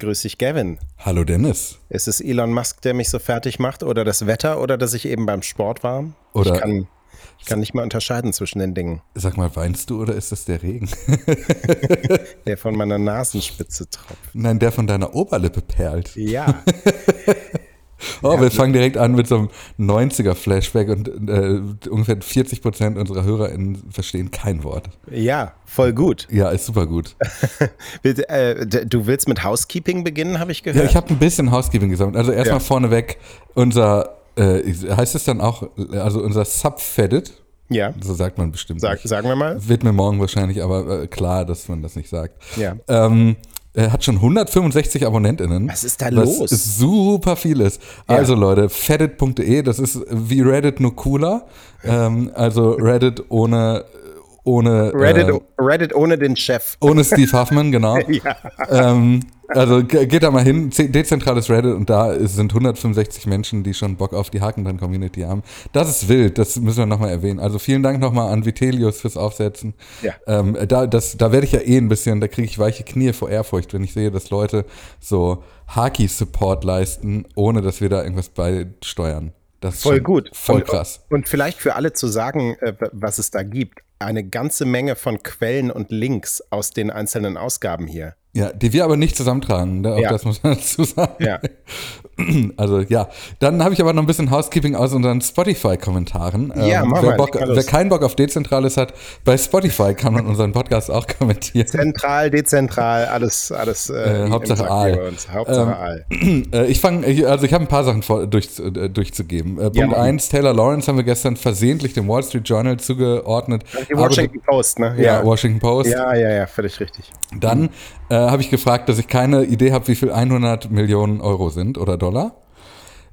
Grüß dich, Gavin. Hallo Dennis. Ist es Elon Musk, der mich so fertig macht oder das Wetter oder dass ich eben beim Sport war? Oder ich kann, ich kann nicht mal unterscheiden zwischen den Dingen. Sag mal, weinst du oder ist das der Regen? der von meiner Nasenspitze tropft. Nein, der von deiner Oberlippe perlt. Ja. Oh, ja, wir fangen direkt an mit so einem 90er-Flashback und äh, ungefähr 40 Prozent unserer HörerInnen verstehen kein Wort. Ja, voll gut. Ja, ist super gut. Äh, du willst mit Housekeeping beginnen, habe ich gehört? Ja, ich habe ein bisschen Housekeeping gesammelt. Also erstmal ja. vorneweg, unser, äh, heißt es dann auch, also unser Subfedit, ja. So sagt man bestimmt. Sag, sagen wir mal. Wird mir morgen wahrscheinlich aber äh, klar, dass man das nicht sagt. Ja. Ähm, er hat schon 165 AbonnentInnen. Was ist da los? Was super viel ist. Ja. Also Leute, feddit.de, das ist wie Reddit nur cooler. Ähm, also Reddit ohne ohne Reddit, äh, Reddit ohne den Chef. Ohne Steve Huffman, genau. ja. ähm, also geht da mal hin, dezentrales Reddit und da sind 165 Menschen, die schon Bock auf die Haken dran Community haben. Das ist wild, das müssen wir nochmal erwähnen. Also vielen Dank nochmal an Vitelius fürs Aufsetzen. Ja. Ähm, da das, da werde ich ja eh ein bisschen, da kriege ich weiche Knie vor Ehrfurcht, wenn ich sehe, dass Leute so Haki-Support leisten, ohne dass wir da irgendwas beisteuern. Das ist voll gut. Voll krass. Und, und vielleicht für alle zu sagen, äh, was es da gibt. Eine ganze Menge von Quellen und Links aus den einzelnen Ausgaben hier. Ja, die wir aber nicht zusammentragen, ne? auch Ja. das muss man dazu sagen. Ja. Also ja, dann habe ich aber noch ein bisschen Housekeeping aus unseren Spotify-Kommentaren. Ja, mach wer, mal, Bock, wer keinen Bock auf Dezentrales hat, bei Spotify kann man unseren Podcast auch kommentieren. Zentral, dezentral, alles, alles Äh, im Hauptsache Aal. Hauptsache Ähm, Aal. Äh, ich fange, also ich habe ein paar Sachen vor, durch, äh, durchzugeben. Äh, Punkt Mann. 1, Taylor Lawrence haben wir gestern versehentlich dem Wall Street Journal zugeordnet. Die Aber- Washington Post, ne? ja, Washington Post. Ja, ja, ja, völlig richtig. Dann äh, habe ich gefragt, dass ich keine Idee habe, wie viel 100 Millionen Euro sind oder Dollar.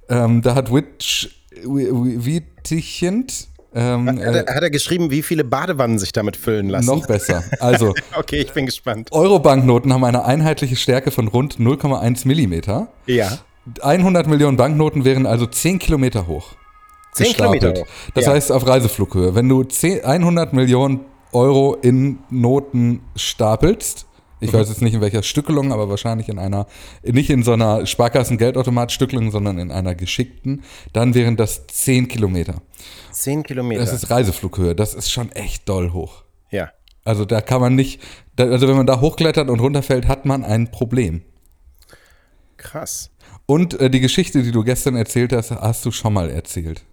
Ähm, da hat Witch Wittichend ähm, Hat äh, er, hat er geschrieben, wie viele Badewannen sich damit füllen lassen? noch besser. Also Okay, ich bin gespannt. Euro-Banknoten haben eine einheitliche Stärke von rund 0,1 Millimeter. Ja. 100 Millionen Banknoten wären also 10 Kilometer hoch. 10 gestapelt. Kilometer hoch. Das Ja. heißt auf Reiseflughöhe. Wenn du 10, 100 Millionen Euro in Noten stapelst, ich weiß jetzt nicht in welcher Stückelung, aber wahrscheinlich in einer, nicht in so einer Sparkassen-Geldautomat-Stückelung, sondern in einer geschickten, dann wären das 10 Kilometer. 10 Kilometer. Das ist Reiseflughöhe. Das ist schon echt doll hoch. ja. Also da kann man nicht, also wenn man da hochklettert und runterfällt, hat man ein Problem. Krass. Und äh, die Geschichte, die du gestern erzählt hast, hast du schon mal erzählt.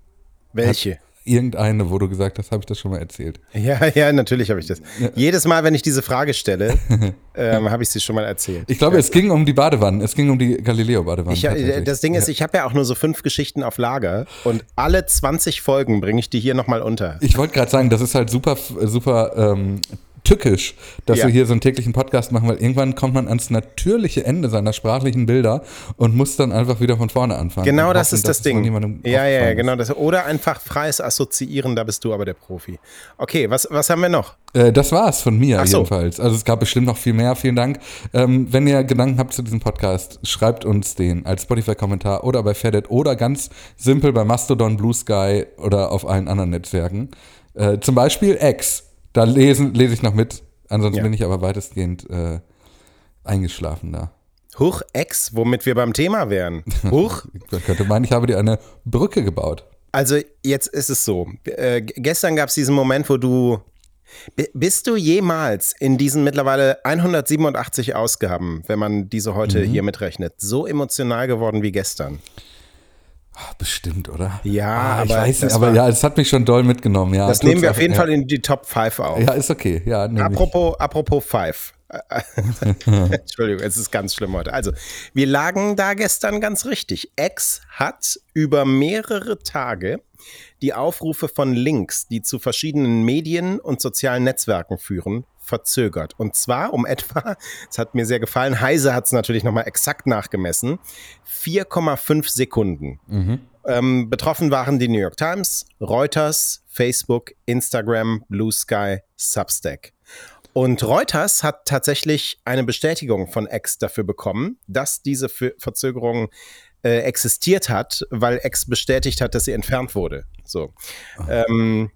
Welche? Irgendeine, wo du gesagt hast, habe ich das schon mal erzählt. Ja, ja, natürlich habe ich das. Jedes Mal, wenn ich diese Frage stelle, ähm, habe ich sie schon mal erzählt. Ich glaube, es ging um die Badewannen. Es ging um die Galileo-Badewannen. Ich, äh, das Ding ist, ich habe ja auch nur so fünf Geschichten auf Lager und alle 20 Folgen bringe ich die hier nochmal unter. Ich wollte gerade sagen, das ist halt super, super ähm, tückisch, dass Ja. wir hier so einen täglichen Podcast machen, weil irgendwann kommt man ans natürliche Ende seiner sprachlichen Bilder und muss dann einfach wieder von vorne anfangen. Genau das hoffen, ist das es Ding. Ja, ja, ja, genau das. Oder einfach freies Assoziieren, da bist du aber der Profi. Okay, was, was haben wir noch? Äh, das war's von mir so. jedenfalls. Also es gab bestimmt noch viel mehr. Vielen Dank. Ähm, wenn ihr Gedanken habt zu diesem Podcast, schreibt uns den als Spotify-Kommentar oder bei Fedit oder ganz simpel bei Mastodon, Blue Sky oder auf allen anderen Netzwerken. Äh, zum Beispiel X. Da lesen, lese ich noch mit. Ansonsten Ja. bin ich aber weitestgehend äh, eingeschlafen da. Huch, Ex, womit wir beim Thema wären. Huch. Man könnte meinen, ich habe dir eine Brücke gebaut. Also jetzt ist es so. Äh, gestern gab es diesen Moment, wo du. Bist du jemals in diesen mittlerweile 187 Ausgaben, wenn man diese heute Mhm. hier mitrechnet, so emotional geworden wie gestern? Ah, Bestimmt, oder? Ja, ah, ich aber weiß nicht, aber war- ja, es hat mich schon doll mitgenommen. Ja, Das nehmen wir auch- auf jeden ja. Fall in die Top 5 auf. Ja, ist okay. Ja, nehm ich. Apropos, apropos Five. Entschuldigung, es ist ganz schlimm heute. Also, wir lagen da gestern ganz richtig. X hat über mehrere Tage die Aufrufe von Links, die zu verschiedenen Medien und sozialen Netzwerken führen, verzögert. Und zwar um etwa, es hat mir sehr gefallen, Heise hat es natürlich nochmal exakt nachgemessen, 4,5 Sekunden. Ähm, betroffen waren die New York Times, Reuters, Facebook, Instagram, Blue Sky, Substack. Und Reuters hat tatsächlich eine Bestätigung von X dafür bekommen, dass diese Ver- Verzögerung äh, existiert hat, weil X bestätigt hat, dass sie entfernt wurde. So. Ähm,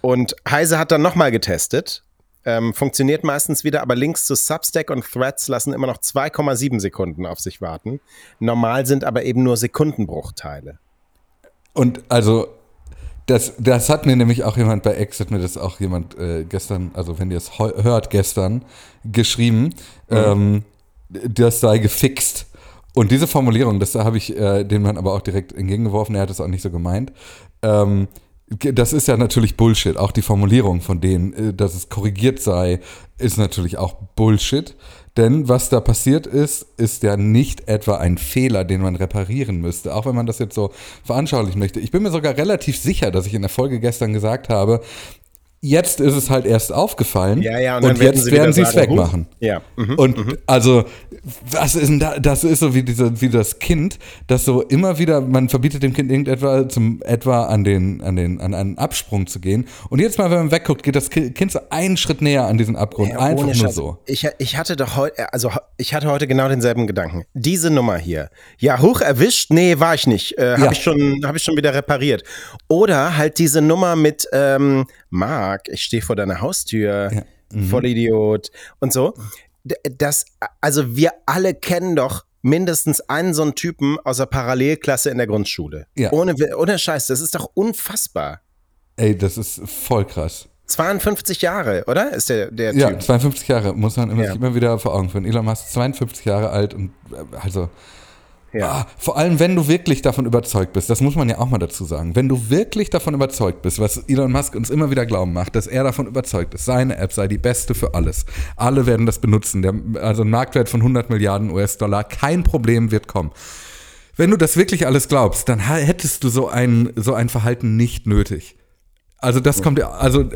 und Heise hat dann nochmal getestet Ähm, funktioniert meistens wieder, aber Links zu Substack und Threads lassen immer noch 2,7 Sekunden auf sich warten. Normal sind aber eben nur Sekundenbruchteile. Und also, das, das hat mir nämlich auch jemand bei hat mir das auch jemand äh, gestern, also wenn ihr es hört, gestern geschrieben, mhm. ähm, das sei gefixt. Und diese Formulierung, das habe ich äh, dem Mann aber auch direkt entgegengeworfen, er hat es auch nicht so gemeint. Ähm, das ist ja natürlich Bullshit. Auch die Formulierung von denen, äh, dass es korrigiert sei, ist natürlich auch Bullshit. Denn was da passiert ist, ist ja nicht etwa ein Fehler, den man reparieren müsste. Auch wenn man das jetzt so veranschaulichen möchte. Ich bin mir sogar relativ sicher, dass ich in der Folge gestern gesagt habe, jetzt ist es halt erst aufgefallen ja, ja, und, und jetzt werden sie es wegmachen. Ja. Mhm, und mhm. also, was ist denn da, das ist so wie, diese, wie das Kind, das so immer wieder, man verbietet dem Kind irgendetwa zum etwa an den, an den, an einen Absprung zu gehen. Und jetzt mal, wenn man wegguckt, geht das Kind so einen Schritt näher an diesen Abgrund. Ja, Einfach nur Scheiß. so. Ich, ich hatte doch heute, also ich hatte heute genau denselben Gedanken. Diese Nummer hier. Ja, hoch erwischt? Nee, war ich nicht. Äh, Habe ich, schon, hab ich schon wieder repariert. Oder halt diese Nummer mit, ähm, Marc, ich stehe vor deiner Haustür, ja. mhm. Vollidiot und so. Das, also wir alle kennen doch mindestens einen so einen Typen aus der Parallelklasse in der Grundschule. Ja. Ohne, ohne Scheiß, das ist doch unfassbar. Ey, das ist voll krass. 52 Jahre, oder? Ist der, der Typ? Ja, 52 Jahre, muss man immer, ja. immer wieder vor Augen führen. Elon Musk 52 Jahre alt und äh, also ja. Ah, vor allem, wenn du wirklich davon überzeugt bist, das muss man ja auch mal dazu sagen, wenn du wirklich davon überzeugt bist, was Elon Musk uns immer wieder glauben macht, dass er davon überzeugt ist, seine App sei die beste für alles. Alle werden das benutzen. Der, also ein Marktwert von 100 Milliarden US-Dollar, kein Problem wird kommen. Wenn du das wirklich alles glaubst, dann hättest du so ein, so ein Verhalten nicht nötig. Also das kommt ja, also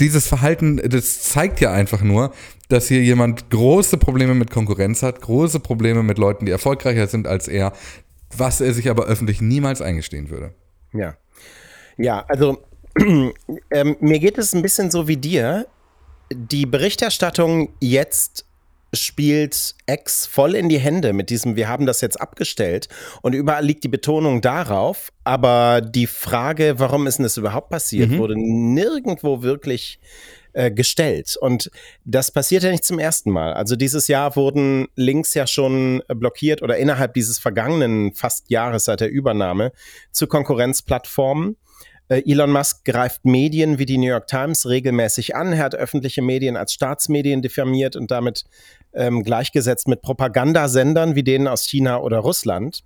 dieses Verhalten, das zeigt ja einfach nur, dass hier jemand große Probleme mit Konkurrenz hat, große Probleme mit Leuten, die erfolgreicher sind als er, was er sich aber öffentlich niemals eingestehen würde. Ja. Ja, also ähm, mir geht es ein bisschen so wie dir. Die Berichterstattung jetzt spielt X voll in die Hände mit diesem, wir haben das jetzt abgestellt und überall liegt die Betonung darauf, aber die Frage, warum ist denn das überhaupt passiert, mhm. wurde nirgendwo wirklich äh, gestellt. Und das passiert ja nicht zum ersten Mal. Also dieses Jahr wurden Links ja schon blockiert oder innerhalb dieses vergangenen fast Jahres seit der Übernahme zu Konkurrenzplattformen. Äh, Elon Musk greift Medien wie die New York Times regelmäßig an. Er hat öffentliche Medien als Staatsmedien diffamiert und damit ähm, gleichgesetzt mit Propagandasendern wie denen aus China oder Russland.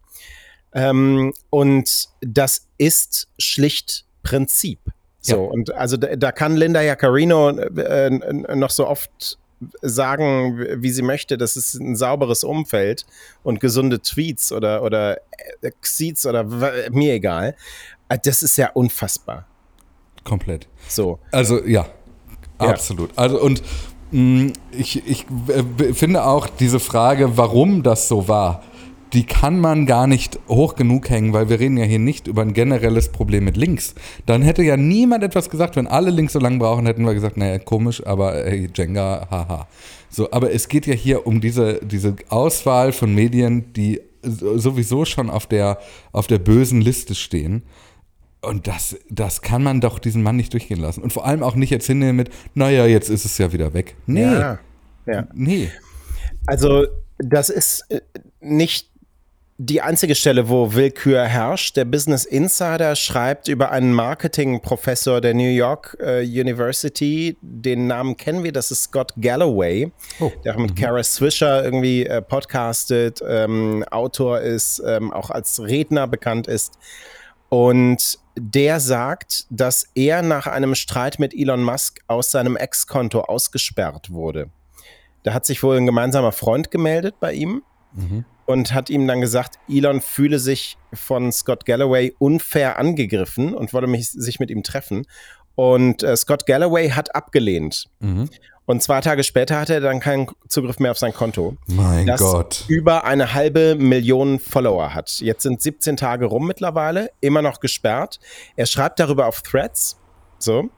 Ähm, und das ist schlicht Prinzip. So, ja. und also da, da, kann Linda Jaccarino äh, noch so oft sagen, wie sie möchte, das ist ein sauberes Umfeld und gesunde Tweets oder, oder Xeeds oder mir egal. Äh, das ist ja unfassbar. Komplett. So. Also ja, absolut. Ja. Also und ich, ich äh, finde auch diese Frage, warum das so war, die kann man gar nicht hoch genug hängen, weil wir reden ja hier nicht über ein generelles Problem mit Links. Dann hätte ja niemand etwas gesagt, wenn alle Links so lange brauchen, hätten wir gesagt, naja, komisch, aber hey, Jenga, haha. So, aber es geht ja hier um diese, diese Auswahl von Medien, die sowieso schon auf der, auf der bösen Liste stehen. Und das, das kann man doch diesen Mann nicht durchgehen lassen. Und vor allem auch nicht jetzt hinnehmen mit, naja, jetzt ist es ja wieder weg. Nee. Ja, ja. Nee. Also, das ist äh, nicht die einzige Stelle, wo Willkür herrscht. Der Business Insider schreibt über einen Marketingprofessor der New York äh, University. Den Namen kennen wir, das ist Scott Galloway, oh. der mit mhm. Kara Swisher irgendwie äh, podcastet, ähm, Autor ist, ähm, auch als Redner bekannt ist. Und der sagt, dass er nach einem Streit mit Elon Musk aus seinem Ex-Konto ausgesperrt wurde. Da hat sich wohl ein gemeinsamer Freund gemeldet bei ihm mhm. und hat ihm dann gesagt, Elon fühle sich von Scott Galloway unfair angegriffen und wolle mich, sich mit ihm treffen. Und äh, Scott Galloway hat abgelehnt. Mhm. Und zwei Tage später hatte er dann keinen Zugriff mehr auf sein Konto. Mein das Gott. Über eine halbe Million Follower hat. Jetzt sind 17 Tage rum mittlerweile, immer noch gesperrt. Er schreibt darüber auf Threads. So.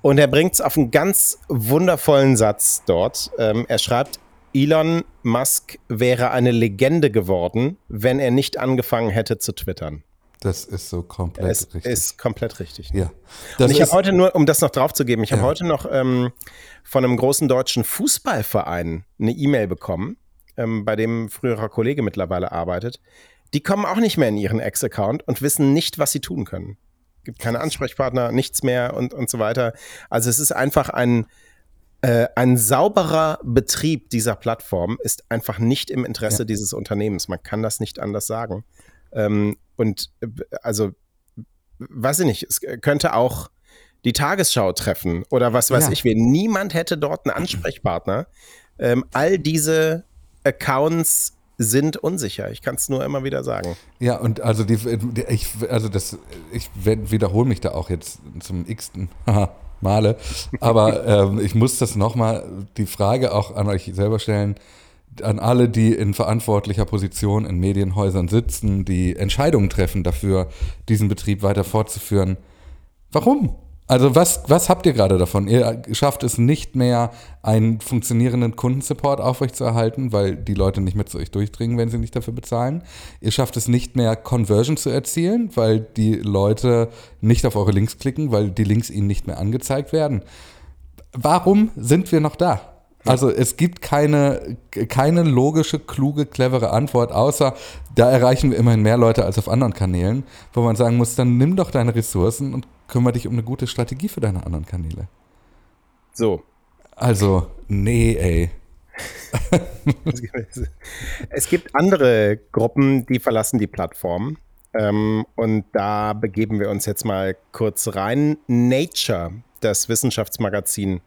Und er bringt es auf einen ganz wundervollen Satz dort. Ähm, er schreibt, Elon Musk wäre eine Legende geworden, wenn er nicht angefangen hätte zu twittern. Das ist so komplett es richtig. ist komplett richtig. ja. Und Das ich habe heute nur, um das noch draufzugeben, ich habe Ja. heute noch ähm, von einem großen deutschen Fußballverein eine E-Mail bekommen, ähm, bei dem früherer Kollege mittlerweile arbeitet. Die kommen auch nicht mehr in ihren Ex-Account und wissen nicht, was sie tun können. Gibt keine Ansprechpartner, nichts mehr und, und so weiter. Also es ist einfach ein, äh, ein sauberer Betrieb dieser Plattform ist einfach nicht im Interesse Ja. dieses Unternehmens. Man kann das nicht anders sagen. Ähm, und äh, also, weiß ich nicht, es könnte auch die Tagesschau treffen oder was weiß Ja. ich. wen. Niemand hätte dort einen Ansprechpartner. Ähm, all diese Accounts sind unsicher. Ich kann es nur immer wieder sagen. ja, und also die, die ich, also das, ich wiederhole mich da auch jetzt zum x-ten Male, aber ähm, ich muss das nochmal, die Frage auch an euch selber stellen, an alle, die in verantwortlicher Position in Medienhäusern sitzen, die Entscheidungen treffen dafür, diesen Betrieb weiter fortzuführen. Warum? Also was, was habt ihr gerade davon? Ihr schafft es nicht mehr, einen funktionierenden Kundensupport aufrechtzuerhalten, weil die Leute nicht mehr zu euch durchdringen, wenn sie nicht dafür bezahlen. Ihr schafft es nicht mehr, Conversion zu erzielen, weil die Leute nicht auf eure Links klicken, weil die Links ihnen nicht mehr angezeigt werden. Warum sind wir noch da? Also es gibt keine, keine logische, kluge, clevere Antwort, außer da erreichen wir immerhin mehr Leute als auf anderen Kanälen, wo man sagen muss, dann nimm doch deine Ressourcen und kümmere dich um eine gute Strategie für deine anderen Kanäle. So. Also, nee, ey. es gibt andere Gruppen, die verlassen die Plattform. Ähm, und da begeben wir uns jetzt mal kurz rein. Nature, das Wissenschaftsmagazin,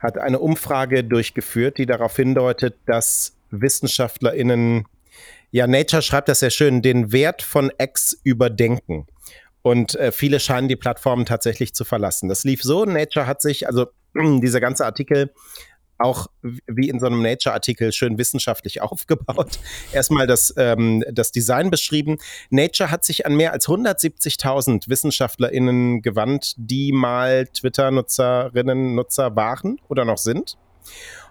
hat eine Umfrage durchgeführt, die darauf hindeutet, dass WissenschaftlerInnen, ja, Nature schreibt das sehr schön, den Wert von X überdenken. Und äh, viele scheinen die Plattform tatsächlich zu verlassen. Das lief so, Nature hat sich, also dieser ganze Artikel auch wie in so einem Nature-Artikel schön wissenschaftlich aufgebaut. Erstmal das, ähm, das Design beschrieben. Nature hat sich an mehr als 170.000 WissenschaftlerInnen gewandt, die mal Twitter-Nutzerinnen, Nutzer waren oder noch sind.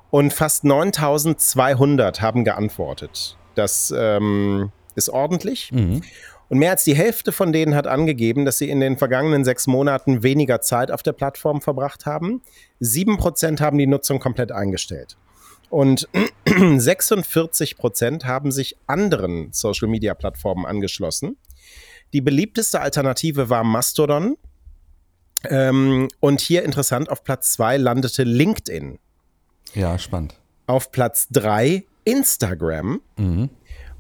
Und fast 9.200 haben geantwortet. Das ähm, ist ordentlich. Mhm. Und mehr als die Hälfte von denen hat angegeben, dass sie in den vergangenen sechs Monaten weniger Zeit auf der Plattform verbracht haben. Sieben Prozent haben die Nutzung komplett eingestellt. Und 46 Prozent haben sich anderen Social-Media-Plattformen angeschlossen. Die beliebteste Alternative war Mastodon. Ähm, und hier interessant, auf Platz zwei landete LinkedIn. Ja, spannend. Auf Platz drei Instagram. Mhm.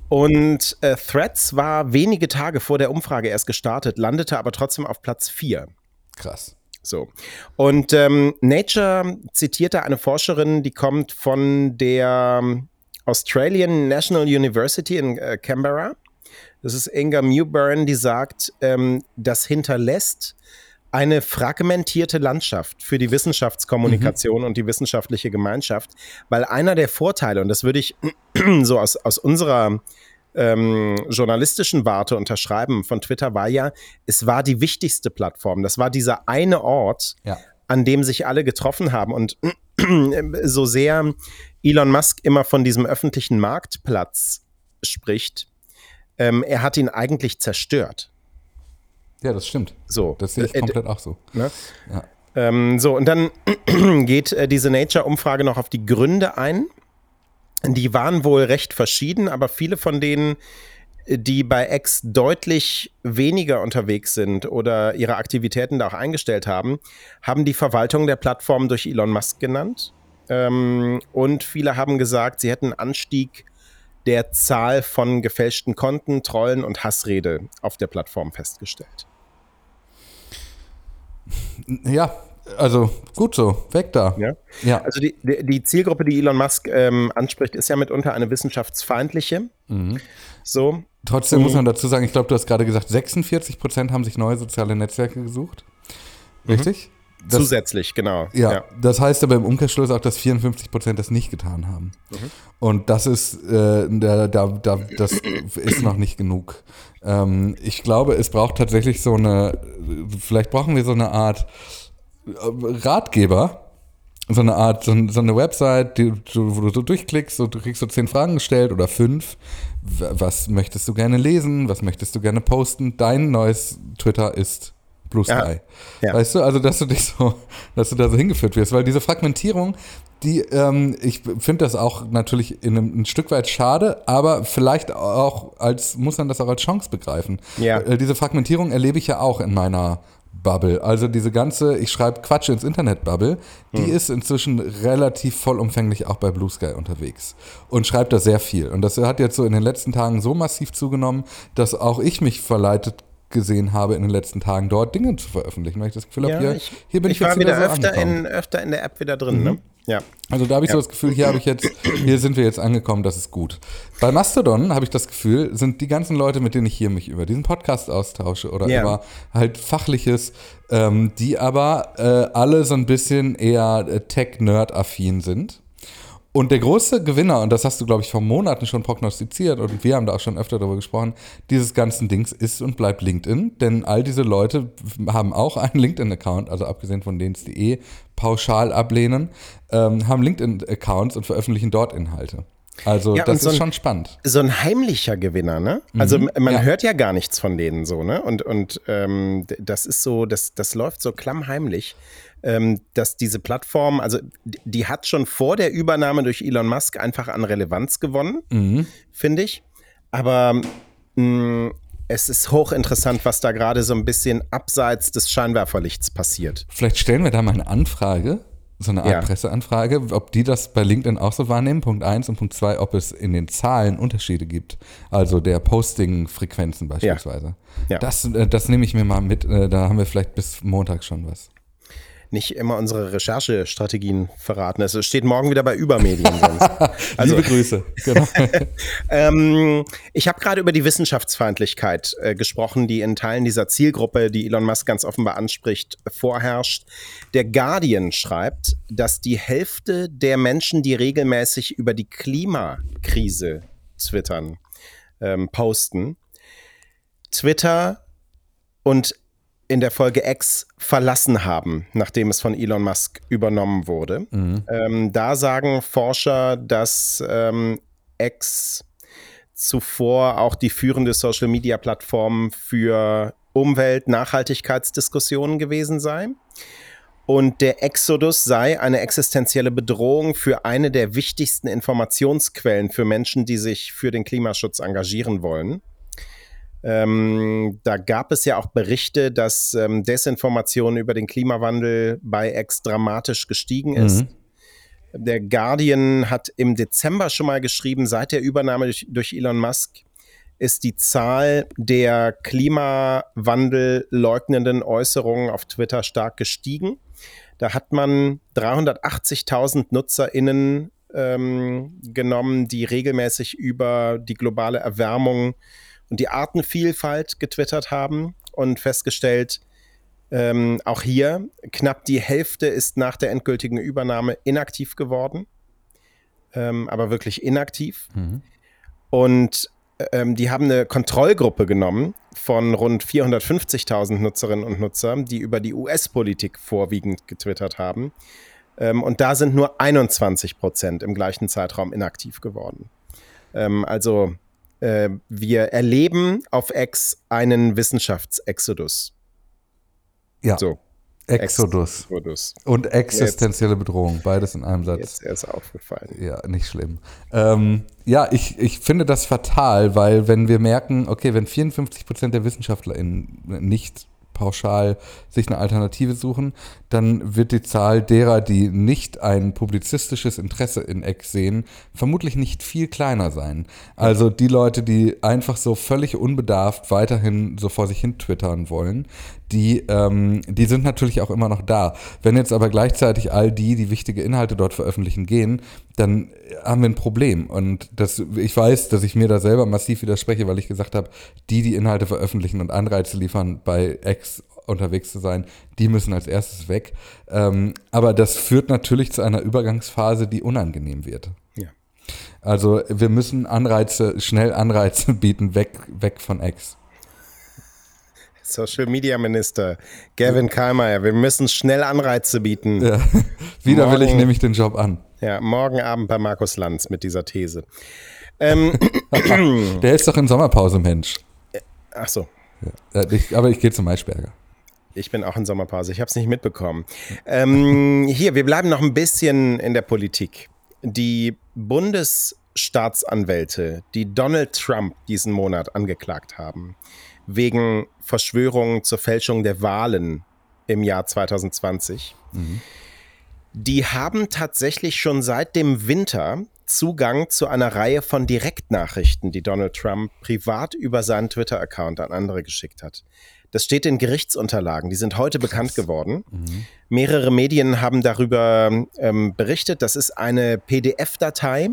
Und äh, Threads war wenige Tage vor der Umfrage erst gestartet, landete aber trotzdem auf Platz 4. Krass. So. Und ähm, Nature zitierte eine Forscherin, die kommt von der ähm, Australian National University in äh, Canberra. Das ist Inga Mewburn, die sagt, ähm, das hinterlässt eine fragmentierte Landschaft für die Wissenschaftskommunikation und die wissenschaftliche Gemeinschaft, weil einer der Vorteile, und das würde ich so aus, aus unserer ähm, journalistischen Warte unterschreiben von Twitter, war ja, es war die wichtigste Plattform. Das war dieser eine Ort, Ja. an dem sich alle getroffen haben. Und so sehr Elon Musk immer von diesem öffentlichen Marktplatz spricht, ähm, er hat ihn eigentlich zerstört. Ja, das stimmt. So. Das sehe ich Äh, komplett auch so. Ne? Ja. Ähm, so, und dann geht äh, diese Nature-Umfrage noch auf die Gründe ein. Die waren wohl recht verschieden, aber viele von denen, äh, die bei X deutlich weniger unterwegs sind oder ihre Aktivitäten da auch eingestellt haben, haben die Verwaltung der Plattform durch Elon Musk genannt. Ähm, und viele haben gesagt, sie hätten einen Anstieg der Zahl von gefälschten Konten, Trollen und Hassrede auf der Plattform festgestellt. Ja, also gut so. Weg da. Ja? Ja. Also die, die Zielgruppe, die Elon Musk ähm, anspricht, ist ja mitunter eine wissenschaftsfeindliche. Mhm. So. Trotzdem muss man dazu sagen, ich glaube, du hast gerade gesagt, 46 Prozent haben sich neue soziale Netzwerke gesucht. Richtig? Das, zusätzlich, genau. ja, das heißt aber im Umkehrschluss auch, dass 54 Prozent das nicht getan haben. Und das ist, äh, da, da, da, das ist noch nicht genug. Ähm, ich glaube, es braucht tatsächlich so eine, vielleicht brauchen wir so eine Art äh, Ratgeber, so eine Art, so, so eine Website, die, wo du so durchklickst und du kriegst so zehn Fragen gestellt oder fünf. Was möchtest du gerne lesen? Was möchtest du gerne posten? Dein neues Twitter ist Blue Sky. Ja, ja. Weißt du, also dass du dich so, dass du da so hingeführt wirst, weil diese Fragmentierung, die, ähm, ich finde das auch natürlich in einem, ein Stück weit schade, aber vielleicht auch als, muss man das auch als Chance begreifen. Ja. Äh, diese Fragmentierung erlebe ich ja auch in meiner Bubble. Also diese ganze, ich schreibe Quatsch ins Internet-Bubble, die hm. ist inzwischen relativ vollumfänglich auch bei Blue Sky unterwegs und schreibt da sehr viel. Und das hat jetzt so in den letzten Tagen so massiv zugenommen, dass auch ich mich verleitet gesehen habe in den letzten Tagen, dort Dinge zu veröffentlichen, weil ich das Gefühl ja, habe, hier, hier bin ich, ich jetzt wieder, wieder so öfter, in, öfter in der App wieder drin. Mhm. Ne? Ja. Also da habe ich ja. so das Gefühl, hier habe ich jetzt, hier sind wir jetzt angekommen, das ist gut. Bei Mastodon habe ich das Gefühl, sind die ganzen Leute, mit denen ich hier mich über diesen Podcast austausche oder ja. über halt Fachliches, ähm, die aber äh, alle so ein bisschen eher äh, Tech-Nerd-affin sind. Und der große Gewinner, und das hast du, glaube ich, vor Monaten schon prognostiziert und wir haben da auch schon öfter darüber gesprochen, dieses ganzen Dings ist und bleibt LinkedIn, denn all diese Leute haben auch einen LinkedIn-Account, also abgesehen von denen es die eh pauschal ablehnen, ähm, haben LinkedIn-Accounts und veröffentlichen dort Inhalte. Also ja, das so ist schon spannend. So ein heimlicher Gewinner, ne? Also mhm, man ja. hört ja gar nichts von denen so, ne? Und, und ähm, das ist so, das, das läuft so klammheimlich ähm, dass diese Plattform, also die hat schon vor der Übernahme durch Elon Musk einfach an Relevanz gewonnen, mhm. finde ich. Aber mh, mm, es ist hochinteressant, was da gerade so ein bisschen abseits des Scheinwerferlichts passiert. Vielleicht stellen wir da mal eine Anfrage, so eine Art ja. Presseanfrage, ob die das bei LinkedIn auch so wahrnehmen. Punkt eins und Punkt zwei, ob es in den Zahlen Unterschiede gibt. Also der Posting-Frequenzen beispielsweise. Ja. Ja. Das, äh, das nehme ich mir mal mit. Äh, da haben wir vielleicht bis Montag schon was nicht immer unsere Recherchestrategien verraten. Es steht morgen wieder bei Übermedien sonst. Also, Liebe Grüße. Genau. ähm, ich habe gerade über die Wissenschaftsfeindlichkeit äh, gesprochen, die in Teilen dieser Zielgruppe, die Elon Musk ganz offenbar anspricht, vorherrscht. Der Guardian schreibt, dass die Hälfte der Menschen, die regelmäßig über die Klimakrise twittern, ähm, posten, Twitter und in der Folge X verlassen haben, nachdem es von Elon Musk übernommen wurde. Mhm. Ähm, da sagen Forscher, dass ähm, X zuvor auch die führende Social-Media-Plattform für Umwelt-Nachhaltigkeitsdiskussionen gewesen sei. Und der Exodus sei eine existenzielle Bedrohung für eine der wichtigsten Informationsquellen für Menschen, die sich für den Klimaschutz engagieren wollen. Ähm, da gab es ja auch Berichte, dass ähm, Desinformation über den Klimawandel bei X dramatisch gestiegen ist. Mhm. Der Guardian hat im Dezember schon mal geschrieben, seit der Übernahme durch, durch Elon Musk ist die Zahl der Klimawandel leugnenden Äußerungen auf Twitter stark gestiegen. Da hat man 380.000 NutzerInnen ähm, genommen, die regelmäßig über die globale Erwärmung und die Artenvielfalt getwittert haben und festgestellt, ähm, auch hier knapp die Hälfte ist nach der endgültigen Übernahme inaktiv geworden, ähm, aber wirklich inaktiv. Mhm. Und ähm, die haben eine Kontrollgruppe genommen von rund 450.000 Nutzerinnen und Nutzern, die über die US-Politik vorwiegend getwittert haben. Ähm, und da sind nur 21 Prozent im gleichen Zeitraum inaktiv geworden. Ähm, also äh, wir erleben auf X einen Wissenschaftsexodus. Ja. So. Exodus. Exodus. Und existenzielle jetzt, Bedrohung, beides in einem Satz. Jetzt ist aufgefallen. Ja, nicht schlimm. Ähm, ja, ich, ich finde das fatal, weil wenn wir merken, okay, wenn 54 Prozent der WissenschaftlerInnen nicht pauschal sich eine Alternative suchen, dann wird die Zahl derer, die nicht ein publizistisches Interesse in Eck sehen, vermutlich nicht viel kleiner sein. Also die Leute, die einfach so völlig unbedarft weiterhin so vor sich hin twittern wollen, die, ähm, die sind natürlich auch immer noch da. Wenn jetzt aber gleichzeitig all die, die wichtige Inhalte dort veröffentlichen, gehen, dann haben wir ein Problem. Und das, ich weiß, dass ich mir da selber massiv widerspreche, weil ich gesagt habe, die, die Inhalte veröffentlichen und Anreize liefern, bei X unterwegs zu sein, die müssen als erstes weg. Ähm, aber das führt natürlich zu einer Übergangsphase, die unangenehm wird. Ja. Also wir müssen Anreize, schnell Anreize bieten, weg, weg von X. Social Media Minister Gavin Kalmeyer, wir müssen schnell Anreize bieten. Ja. Wieder morgen, will ich nämlich den Job an. Ja, morgen Abend bei Markus Lanz mit dieser These. Ähm, Der ist doch in Sommerpause, Mensch. Ach so. Ja, ich, aber ich gehe zum Maischberger. Ich bin auch in Sommerpause. Ich habe es nicht mitbekommen. Ähm, hier, wir bleiben noch ein bisschen in der Politik. Die Bundesstaatsanwälte, die Donald Trump diesen Monat angeklagt haben, wegen Verschwörungen zur Fälschung der Wahlen im Jahr 2020, mhm. die haben tatsächlich schon seit dem Winter Zugang zu einer Reihe von Direktnachrichten, die Donald Trump privat über seinen Twitter-Account an andere geschickt hat. Das steht in Gerichtsunterlagen, die sind heute Krass. bekannt geworden. Mhm. Mehrere Medien haben darüber ähm, berichtet. Das ist eine PDF-Datei,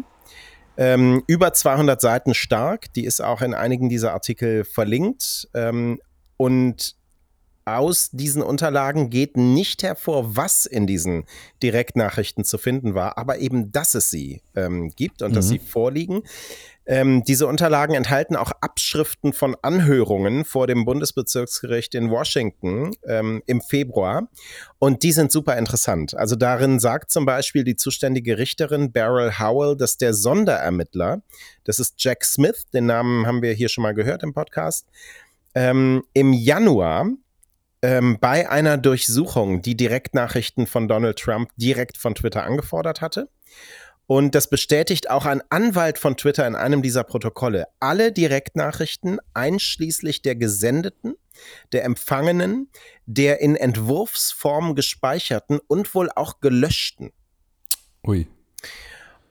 ähm, über 200 Seiten stark. Die ist auch in einigen dieser Artikel verlinkt. Ähm, und aus diesen Unterlagen geht nicht hervor, was in diesen Direktnachrichten zu finden war, aber eben, dass es sie ähm, gibt und mhm. dass sie vorliegen. Ähm, diese Unterlagen enthalten auch Abschriften von Anhörungen vor dem Bundesbezirksgericht in Washington ähm, im Februar. Und die sind super interessant. Also darin sagt zum Beispiel die zuständige Richterin Beryl Howell, dass der Sonderermittler, das ist Jack Smith, den Namen haben wir hier schon mal gehört im Podcast, ähm, im Januar ähm, bei einer Durchsuchung die Direktnachrichten von Donald Trump direkt von Twitter angefordert hatte. Und das bestätigt auch ein Anwalt von Twitter in einem dieser Protokolle. Alle Direktnachrichten, einschließlich der gesendeten, der empfangenen, der in Entwurfsform gespeicherten und wohl auch gelöschten. Ui.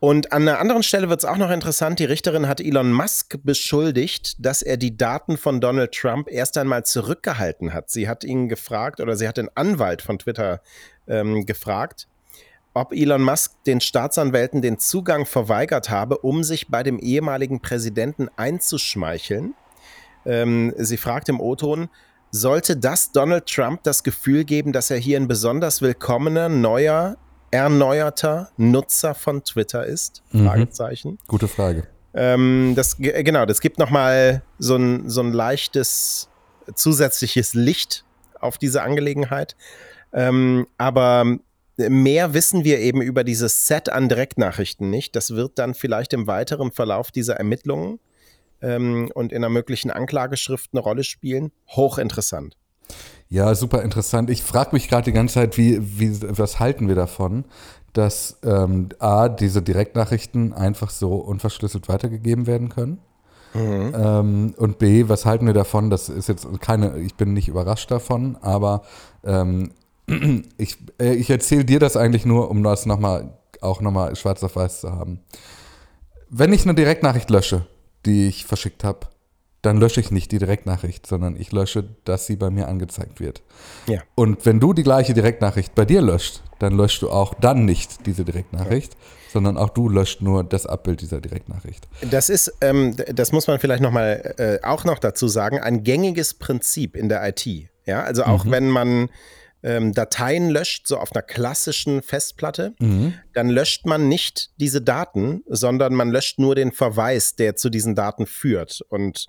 Und an einer anderen Stelle wird es auch noch interessant. Die Richterin hat Elon Musk beschuldigt, dass er die Daten von Donald Trump erst einmal zurückgehalten hat. Sie hat ihn gefragt oder sie hat den Anwalt von Twitter ähm, gefragt, ob Elon Musk den Staatsanwälten den Zugang verweigert habe, um sich bei dem ehemaligen Präsidenten einzuschmeicheln. Ähm, sie fragt im O-Ton, sollte das Donald Trump das Gefühl geben, dass er hier ein besonders willkommener, neuer, erneuerter Nutzer von Twitter ist? Mhm. Fragezeichen. Gute Frage. Ähm, das, genau, das gibt nochmal so ein, so ein leichtes zusätzliches Licht auf diese Angelegenheit. Ähm, aber mehr wissen wir eben über dieses Set an Direktnachrichten nicht. Das wird dann vielleicht im weiteren Verlauf dieser Ermittlungen ähm, und in einer möglichen Anklageschrift eine Rolle spielen. Hochinteressant. Ja, super interessant. Ich frage mich gerade die ganze Zeit, wie, wie, was halten wir davon, dass ähm, A, diese Direktnachrichten einfach so unverschlüsselt weitergegeben werden können? Mhm. Ähm, und B, was halten wir davon? Das ist jetzt keine, ich bin nicht überrascht davon, aber ähm, ich, äh, ich erzähle dir das eigentlich nur, um das nochmal, auch nochmal schwarz auf weiß zu haben. Wenn ich eine Direktnachricht lösche, die ich verschickt habe, dann lösche ich nicht die Direktnachricht, sondern ich lösche, dass sie bei mir angezeigt wird. Ja. Und wenn du die gleiche Direktnachricht bei dir löscht, dann löscht du auch dann nicht diese Direktnachricht, ja. sondern auch du löscht nur das Abbild dieser Direktnachricht. Das ist, ähm, das muss man vielleicht noch mal äh, auch noch dazu sagen, ein gängiges Prinzip in der IT. Ja, also auch mhm. wenn man ähm, Dateien löscht, so auf einer klassischen Festplatte, mhm. dann löscht man nicht diese Daten, sondern man löscht nur den Verweis, der zu diesen Daten führt. Und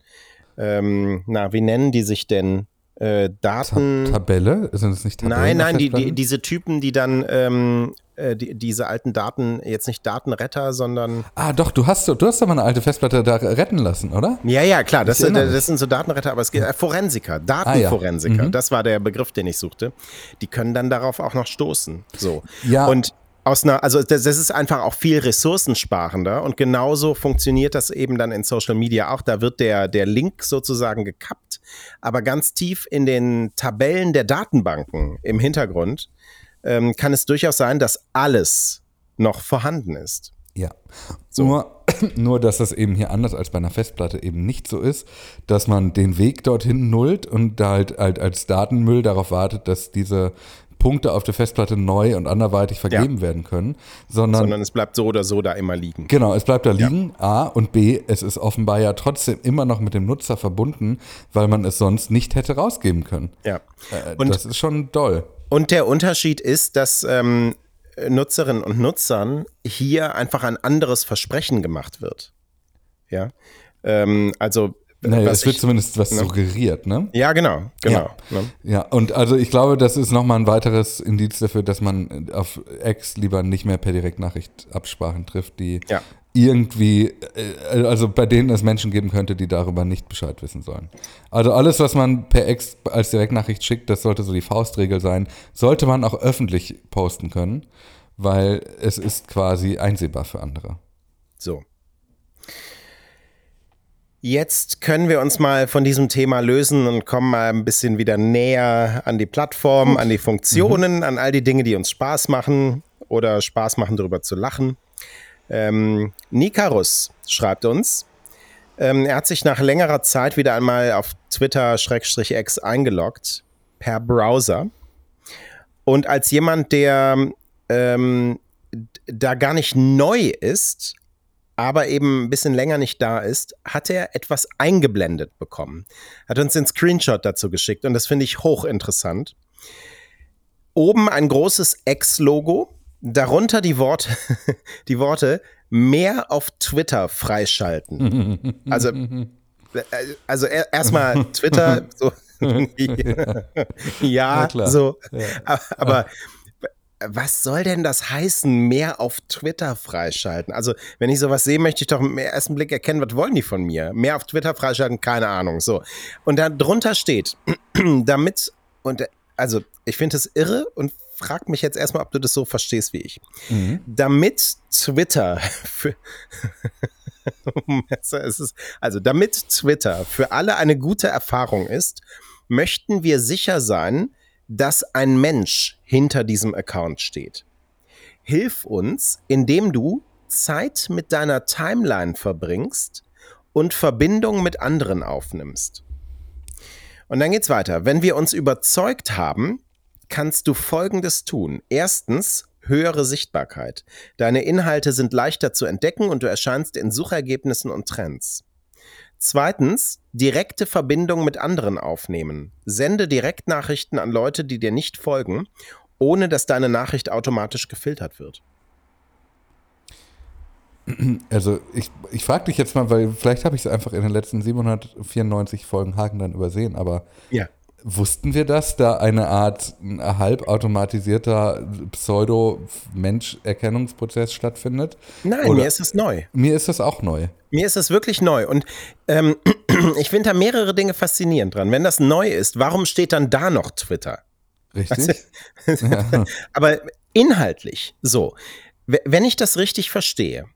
ähm, na, wie nennen die sich denn? Äh, Daten. Tabelle? Sind es nicht Tabellen? Nein, nein, die, die, diese Typen, die dann ähm, äh, die, diese alten Daten, jetzt nicht Datenretter, sondern. Ah, doch, du hast, du hast doch mal eine alte Festplatte da retten lassen, oder? Ja, ja, klar, das, sind, das sind so Datenretter, aber es geht äh, Forensiker, Datenforensiker, ah, ja. mhm. das war der Begriff, den ich suchte. Die können dann darauf auch noch stoßen. So. Ja. Und aus einer, also das, das, ist einfach auch viel ressourcensparender und genauso funktioniert das eben dann in Social Media auch. Da wird der, der Link sozusagen gekappt, aber ganz tief in den Tabellen der Datenbanken im Hintergrund ähm, kann es durchaus sein, dass alles noch vorhanden ist. Ja. So. Nur, nur, dass das eben hier anders als bei einer Festplatte eben nicht so ist, dass man den Weg dorthin nullt und da halt, halt als Datenmüll darauf wartet, dass diese Punkte auf der Festplatte neu und anderweitig vergeben ja. werden können, sondern, sondern es bleibt so oder so da immer liegen. Genau, es bleibt da liegen, ja. A und B, es ist offenbar ja trotzdem immer noch mit dem Nutzer verbunden, weil man es sonst nicht hätte rausgeben können. Ja. Äh, und das ist schon doll. Und der Unterschied ist, dass ähm, Nutzerinnen und Nutzern hier einfach ein anderes Versprechen gemacht wird. Ja. Ähm, also naja, es wird ich, zumindest was ne? suggeriert, ne? Ja, genau, genau. Ja. Ne? ja, und also ich glaube, das ist nochmal ein weiteres Indiz dafür, dass man auf Ex lieber nicht mehr per Direktnachricht Absprachen trifft, die ja. irgendwie, äh, also bei denen es Menschen geben könnte, die darüber nicht Bescheid wissen sollen. Also alles, was man per Ex als Direktnachricht schickt, das sollte so die Faustregel sein, sollte man auch öffentlich posten können, weil es ist quasi einsehbar für andere. So. Jetzt können wir uns mal von diesem Thema lösen und kommen mal ein bisschen wieder näher an die Plattform, an die Funktionen, mhm. an all die Dinge, die uns Spaß machen oder Spaß machen, darüber zu lachen. Ähm, Nikarus schreibt uns, ähm, er hat sich nach längerer Zeit wieder einmal auf Twitter-X eingeloggt per Browser. Und als jemand, der ähm, da gar nicht neu ist, aber eben ein bisschen länger nicht da ist, hat er etwas eingeblendet bekommen. Hat uns den Screenshot dazu geschickt und das finde ich hochinteressant. Oben ein großes X-Logo, darunter die Worte, die Worte mehr auf Twitter freischalten. Also, also erstmal Twitter, so, ja, ja so, ja. Was soll denn das heißen, mehr auf Twitter freischalten? Also, wenn ich sowas sehe, möchte ich doch im ersten Blick erkennen, was wollen die von mir? Mehr auf Twitter freischalten? Keine Ahnung. So. Und da drunter steht, damit, und also, ich finde es irre und frag mich jetzt erstmal, ob du das so verstehst wie ich. Mhm. Damit Twitter für also damit Twitter für alle eine gute Erfahrung ist, möchten wir sicher sein, dass ein Mensch hinter diesem Account steht. Hilf uns, indem du Zeit mit deiner Timeline verbringst und Verbindung mit anderen aufnimmst. Und dann geht's weiter. Wenn wir uns überzeugt haben, kannst du Folgendes tun. Erstens, höhere Sichtbarkeit. Deine Inhalte sind leichter zu entdecken und du erscheinst in Suchergebnissen und Trends. Zweitens, direkte Verbindung mit anderen aufnehmen. Sende Direktnachrichten an Leute, die dir nicht folgen, ohne dass deine Nachricht automatisch gefiltert wird. Also ich, ich frage dich jetzt mal, weil vielleicht habe ich es einfach in den letzten 794 Folgen Haken dann übersehen, aber ja. Wussten wir, dass da eine Art halbautomatisierter Pseudo-Mensch-Erkennungsprozess stattfindet? Nein, Oder mir ist es neu. Mir ist das auch neu. Mir ist das wirklich neu. Und ähm, ich finde da mehrere Dinge faszinierend dran. Wenn das neu ist, warum steht dann da noch Twitter? Richtig. ja. Aber inhaltlich, so, wenn ich das richtig verstehe,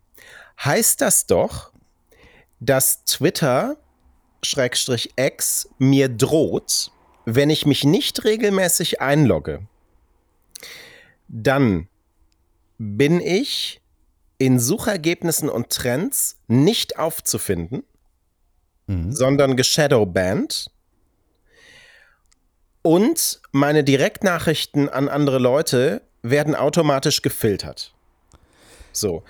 heißt das doch, dass Twitter Schrägstrich X mir droht, wenn ich mich nicht regelmäßig einlogge, dann bin ich in Suchergebnissen und Trends nicht aufzufinden, mhm. sondern geshadowbanned. Und meine Direktnachrichten an andere Leute werden automatisch gefiltert. So.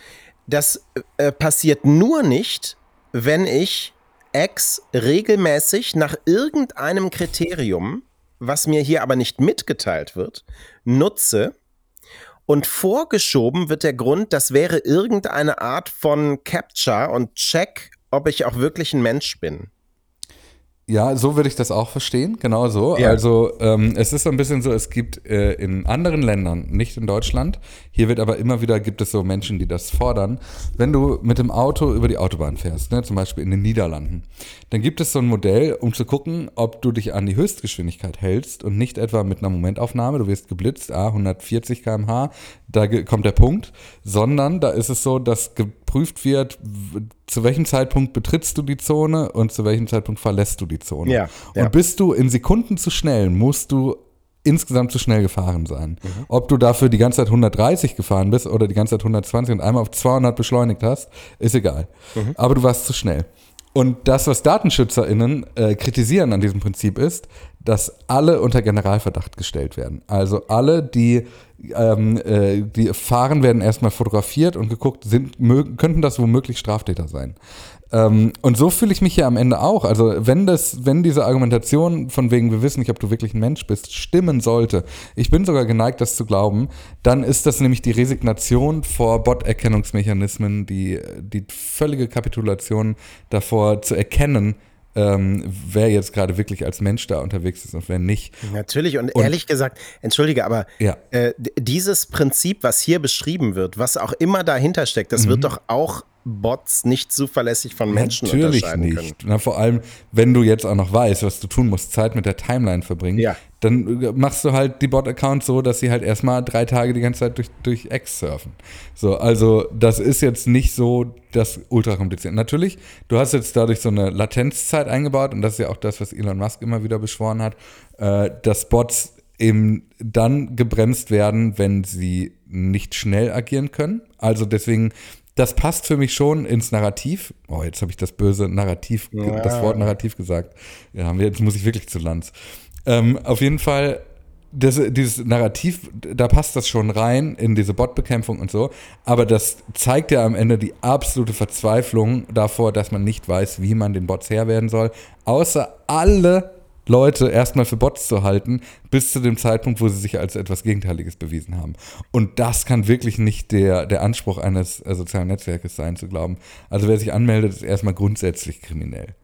Das äh, passiert nur nicht, wenn ich X regelmäßig nach irgendeinem Kriterium, was mir hier aber nicht mitgeteilt wird, nutze. Und vorgeschoben wird der Grund, das wäre irgendeine Art von Capture und Check, ob ich auch wirklich ein Mensch bin. Ja, so würde ich das auch verstehen, genau so. Ja. Also ähm, es ist so ein bisschen so, es gibt äh, in anderen Ländern, nicht in Deutschland, hier wird aber immer wieder, gibt es so Menschen, die das fordern, wenn du mit dem Auto über die Autobahn fährst, ne, zum Beispiel in den Niederlanden, dann gibt es so ein Modell, um zu gucken, ob du dich an die Höchstgeschwindigkeit hältst und nicht etwa mit einer Momentaufnahme, du wirst geblitzt, ah, 140 km/h, da kommt der Punkt, sondern da ist es so, dass geprüft wird, zu welchem Zeitpunkt betrittst du die Zone und zu welchem Zeitpunkt verlässt du die Zone. Ja, ja. Und bist du in Sekunden zu schnell, musst du insgesamt zu schnell gefahren sein. Mhm. Ob du dafür die ganze Zeit 130 gefahren bist oder die ganze Zeit 120 und einmal auf 200 beschleunigt hast, ist egal. Mhm. Aber du warst zu schnell. Und das, was DatenschützerInnen äh, kritisieren an diesem Prinzip ist, dass alle unter Generalverdacht gestellt werden. Also alle, die, ähm, äh, die fahren, werden erstmal fotografiert und geguckt, sind, könnten das womöglich Straftäter sein. Ähm, und so fühle ich mich ja am Ende auch. Also wenn das, wenn diese Argumentation von wegen, wir wissen nicht, ob du wirklich ein Mensch bist, stimmen sollte, ich bin sogar geneigt, das zu glauben, dann ist das nämlich die Resignation vor Bot-Erkennungsmechanismen, die, die völlige Kapitulation davor zu erkennen, ähm, wer jetzt gerade wirklich als Mensch da unterwegs ist und wer nicht. Natürlich, und, und ehrlich gesagt, entschuldige, aber ja. äh, dieses Prinzip, was hier beschrieben wird, was auch immer dahinter steckt, das mhm. wird doch auch Bots nicht zuverlässig von Menschen Natürlich unterscheiden nicht. können. Na, vor allem, wenn du jetzt auch noch weißt, was du tun musst, Zeit mit der Timeline verbringen, ja. Dann äh, machst du halt die Bot-Accounts so, dass sie halt erstmal drei Tage die ganze Zeit durch, durch X surfen. So, also das ist jetzt nicht so das ultra kompliziert. Natürlich, du hast jetzt dadurch so eine Latenzzeit eingebaut und das ist ja auch das, was Elon Musk immer wieder beschworen hat, äh, dass Bots eben dann gebremst werden, wenn sie nicht schnell agieren können. Also deswegen das passt für mich schon ins Narrativ. Oh, jetzt habe ich das böse Narrativ, ja. das Wort Narrativ gesagt. Ja, jetzt muss ich wirklich zu Lanz. Ähm, auf jeden Fall, das, dieses Narrativ, da passt das schon rein in diese Botbekämpfung und so. Aber das zeigt ja am Ende die absolute Verzweiflung davor, dass man nicht weiß, wie man den Bots Herr werden soll. Außer alle Leute erstmal für Bots zu halten, bis zu dem Zeitpunkt, wo sie sich als etwas Gegenteiliges bewiesen haben. Und das kann wirklich nicht der, der Anspruch eines äh, sozialen Netzwerkes sein, zu glauben. Also wer sich anmeldet, ist erstmal grundsätzlich kriminell.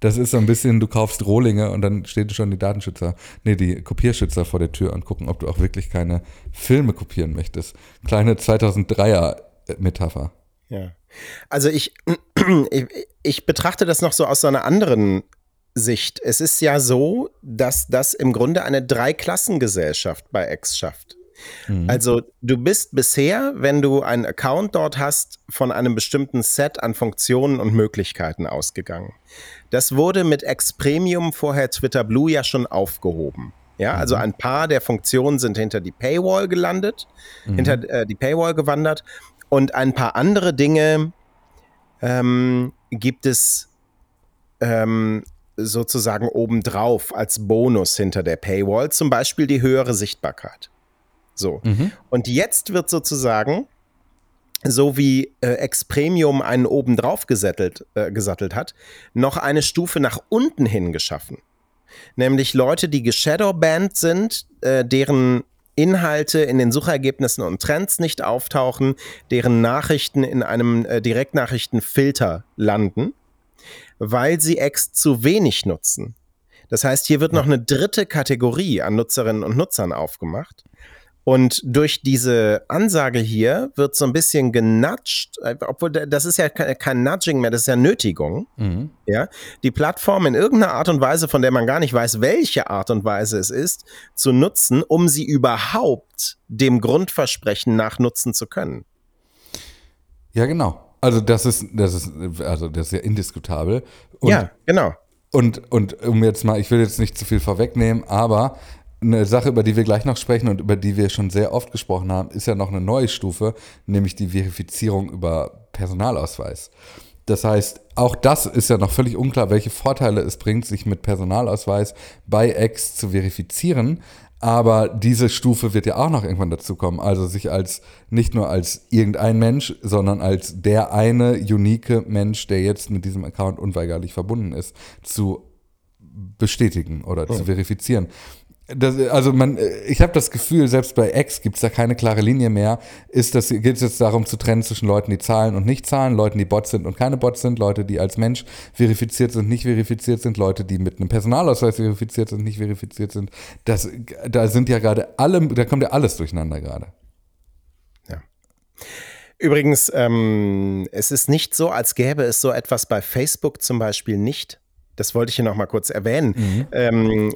Das ist so ein bisschen, du kaufst Rohlinge und dann stehen schon die Datenschützer, nee, die Kopierschützer vor der Tür und gucken, ob du auch wirklich keine Filme kopieren möchtest. Kleine 2003er Metapher. Ja. Also ich, ich, ich betrachte das noch so aus so einer anderen Sicht. Es ist ja so, dass das im Grunde eine Dreiklassengesellschaft bei X schafft. Mhm. Also du bist bisher, wenn du einen Account dort hast, von einem bestimmten Set an Funktionen und Möglichkeiten ausgegangen. Das wurde mit X Premium vorher Twitter Blue ja schon aufgehoben. Ja, also mhm. ein paar der Funktionen sind hinter die Paywall gelandet, mhm. hinter äh, die Paywall gewandert und ein paar andere Dinge ähm, gibt es ähm, sozusagen obendrauf als Bonus hinter der Paywall, zum Beispiel die höhere Sichtbarkeit. So. Mhm. Und jetzt wird sozusagen, so wie äh, X Premium einen obendrauf gesattelt, äh, gesattelt hat, noch eine Stufe nach unten hin geschaffen. Nämlich Leute, die geshadowbanned sind, äh, deren Inhalte in den Suchergebnissen und Trends nicht auftauchen, deren Nachrichten in einem äh, Direktnachrichtenfilter landen weil sie X zu wenig nutzen. Das heißt, hier wird noch eine dritte Kategorie an Nutzerinnen und Nutzern aufgemacht. Und durch diese Ansage hier wird so ein bisschen genudged, obwohl das ist ja kein Nudging mehr, das ist ja Nötigung. Mhm. Ja, die Plattform in irgendeiner Art und Weise, von der man gar nicht weiß, welche Art und Weise es ist, zu nutzen, um sie überhaupt dem Grundversprechen nach nutzen zu können. Ja, genau. Also das ist, das ist, also das ist ja indiskutabel. Und, ja, genau. Und, und um jetzt mal, ich will jetzt nicht zu viel vorwegnehmen, aber eine Sache, über die wir gleich noch sprechen und über die wir schon sehr oft gesprochen haben, ist ja noch eine neue Stufe, nämlich die Verifizierung über Personalausweis. Das heißt, auch das ist ja noch völlig unklar, welche Vorteile es bringt, sich mit Personalausweis bei X zu verifizieren. Aber diese Stufe wird ja auch noch irgendwann dazu kommen. Also sich als nicht nur als irgendein Mensch, sondern als der eine unique Mensch, der jetzt mit diesem Account unweigerlich verbunden ist, zu bestätigen oder oh. zu verifizieren. Das, also man, ich habe das Gefühl, selbst bei X gibt es da keine klare Linie mehr. Ist das, geht es jetzt darum zu trennen zwischen Leuten, die zahlen und nicht zahlen, Leuten, die Bots sind und keine Bots sind, Leute, die als Mensch verifiziert sind, nicht verifiziert sind, Leute, die mit einem Personalausweis verifiziert sind, nicht verifiziert sind. Das, da sind ja gerade alle, da kommt ja alles durcheinander gerade. Ja. Übrigens, ähm, es ist nicht so, als gäbe es so etwas bei Facebook zum Beispiel nicht. Das wollte ich hier noch mal kurz erwähnen. Mhm. Ähm,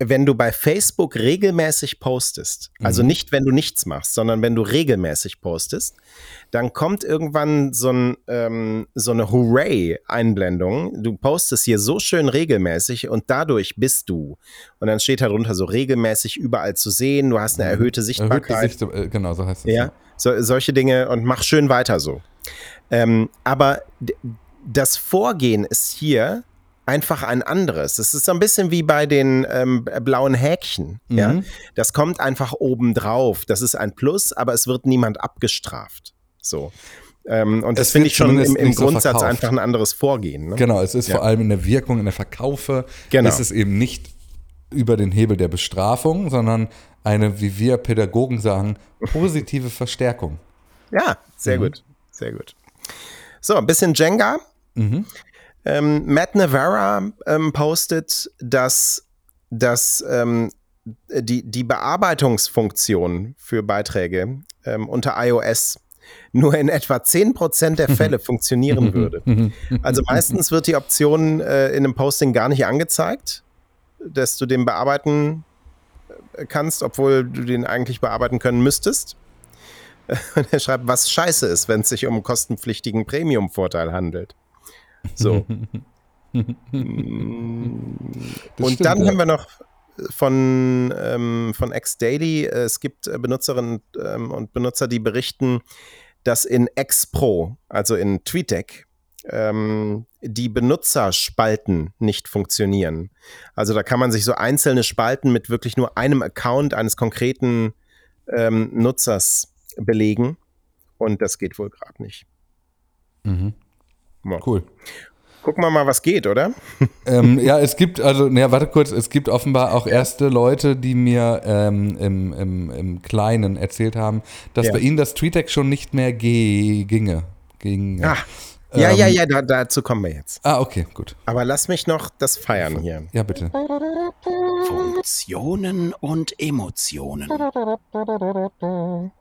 wenn du bei Facebook regelmäßig postest, also mhm. nicht, wenn du nichts machst, sondern wenn du regelmäßig postest, dann kommt irgendwann so, ein, ähm, so eine Hooray-Einblendung. Du postest hier so schön regelmäßig und dadurch bist du. Und dann steht darunter so regelmäßig überall zu sehen. Du hast eine mhm. erhöhte Sichtbarkeit. Erhöhte Sicht, äh, genau, so heißt es. Ja, so, solche Dinge und mach schön weiter so. Ähm, aber das Vorgehen ist hier einfach ein anderes. Es ist so ein bisschen wie bei den ähm, blauen Häkchen. Mhm. Ja? Das kommt einfach oben drauf. Das ist ein Plus, aber es wird niemand abgestraft. So. Ähm, und das finde ich schon im, im Grundsatz so einfach ein anderes Vorgehen. Ne? Genau, es ist ja. vor allem in der Wirkung, in der Verkaufe, genau. ist es eben nicht über den Hebel der Bestrafung, sondern eine, wie wir Pädagogen sagen, positive Verstärkung. Ja, sehr mhm. gut, sehr gut. So, ein bisschen Jenga. Mhm. Ähm, Matt Navarra ähm, postet, dass, dass ähm, die, die Bearbeitungsfunktion für Beiträge ähm, unter iOS nur in etwa 10% der Fälle funktionieren würde. Also meistens wird die Option äh, in einem Posting gar nicht angezeigt, dass du den bearbeiten äh, kannst, obwohl du den eigentlich bearbeiten können müsstest. Und er schreibt, was scheiße ist, wenn es sich um einen kostenpflichtigen Premium-Vorteil handelt. So. Und stimmt, dann ja. haben wir noch von, ähm, von X-Daily, es gibt äh, Benutzerinnen ähm, und Benutzer, die berichten, dass in X-Pro, also in TweetDeck, ähm, die Benutzerspalten nicht funktionieren. Also da kann man sich so einzelne Spalten mit wirklich nur einem Account eines konkreten ähm, Nutzers belegen. Und das geht wohl gerade nicht. Mhm. Ja. Cool. Gucken wir mal, was geht, oder? ähm, ja, es gibt, also, naja, warte kurz, es gibt offenbar auch erste Leute, die mir ähm, im, im, im Kleinen erzählt haben, dass Ja. bei ihnen das TweetDeck schon nicht mehr ge ginge. Ging, Ah, ja, ja, Ähm, ja, da, dazu kommen wir jetzt. ah, okay, gut. Aber lass mich noch das feiern hier. Ja, bitte. Funktionen und Emotionen.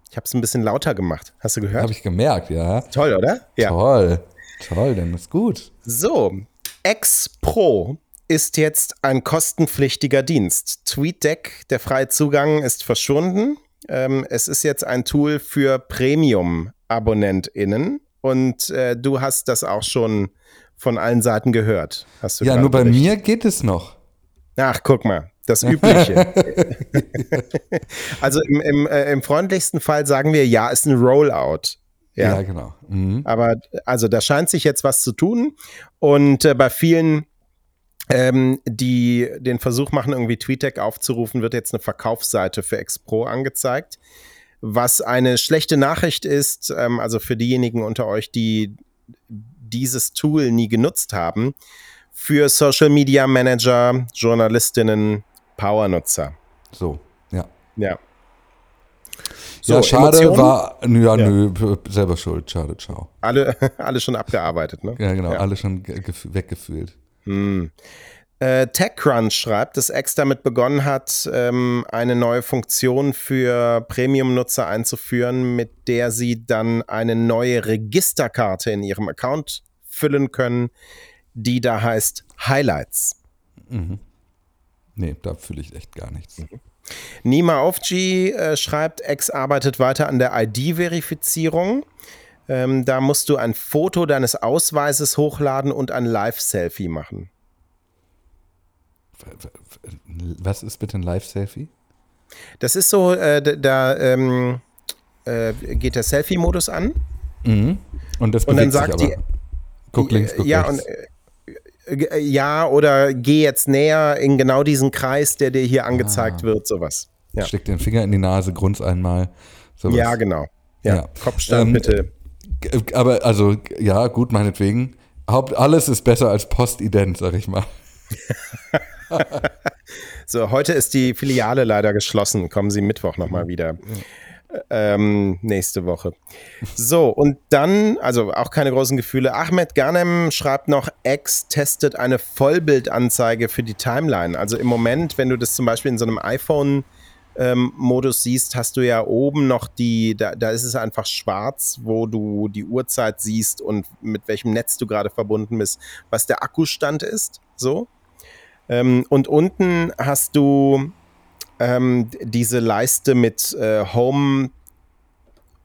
Ich habe es ein bisschen lauter gemacht. Hast du gehört? Habe ich gemerkt, ja. Toll, oder? Ja. Toll. Toll, dann ist gut. So, X Pro ist jetzt ein kostenpflichtiger Dienst. TweetDeck, der freie Zugang ist verschwunden. Ähm, es ist jetzt ein Tool für Premium-AbonnentInnen und äh, du hast das auch schon von allen Seiten gehört. Hast du Ja, nur bei berichtet. mir geht es noch. Ach, guck mal, das Übliche. also im, im, äh, im freundlichsten Fall sagen wir, ja, ist ein Rollout. Ja, Ja, genau. Mhm. aber also da scheint sich jetzt was zu tun und äh, bei vielen ähm, die den Versuch machen, irgendwie TweetDeck aufzurufen, wird jetzt eine Verkaufsseite für Expro angezeigt. Was eine schlechte Nachricht ist, ähm, also für diejenigen unter euch, die dieses Tool nie genutzt haben, für Social Media Manager, Journalistinnen, Powernutzer. So, ja. Ja. Ja, schade Emotionen? war, ja, Ja. nö, selber schuld, schade, ciao. Alle, alle schon abgearbeitet, ne? Ja, genau, Ja. alle schon ge- gef- weggefühlt. Hm. Äh, TechCrunch schreibt, dass X damit begonnen hat, ähm, eine neue Funktion für Premium-Nutzer einzuführen, mit der sie dann eine neue Registerkarte in ihrem Account füllen können, die da heißt Highlights. Nee, da fühle ich echt gar nichts. Nima Ofji äh, schreibt, X arbeitet weiter an der ID-Verifizierung. Ähm, da musst du ein Foto deines Ausweises hochladen und ein Live-Selfie machen. Was ist bitte ein Live-Selfie? Das ist so, äh, d- da ähm, äh, geht der Selfie-Modus an. Und das Und dann bewegt sagt sich die- aber. Guck links, guck ja, rechts. und äh, äh, ja, oder geh jetzt näher in genau diesen Kreis, der dir hier angezeigt wird, sowas. Ja, Steck den Finger in die Nase, grunz einmal. Sowas. ja genau. Ja, Ja. Kopfstand Ähm, bitte. G- Aber also, ja, gut, meinetwegen. Haupt, alles ist besser als Postident, sag ich mal. So, heute ist die Filiale leider geschlossen. Kommen Sie Mittwoch nochmal wieder. Ähm, nächste Woche. So, und dann, also auch keine großen Gefühle. Ahmed Ghanem schreibt noch, X testet eine Vollbildanzeige für die Timeline. Also im Moment, wenn du das zum Beispiel in so einem iPhone ähm, Modus siehst, hast du ja oben noch die, da, da ist es einfach schwarz, wo du die Uhrzeit siehst und mit welchem Netz du gerade verbunden bist, was der Akkustand ist. So. Ähm, und unten hast du ähm, diese Leiste mit äh, Home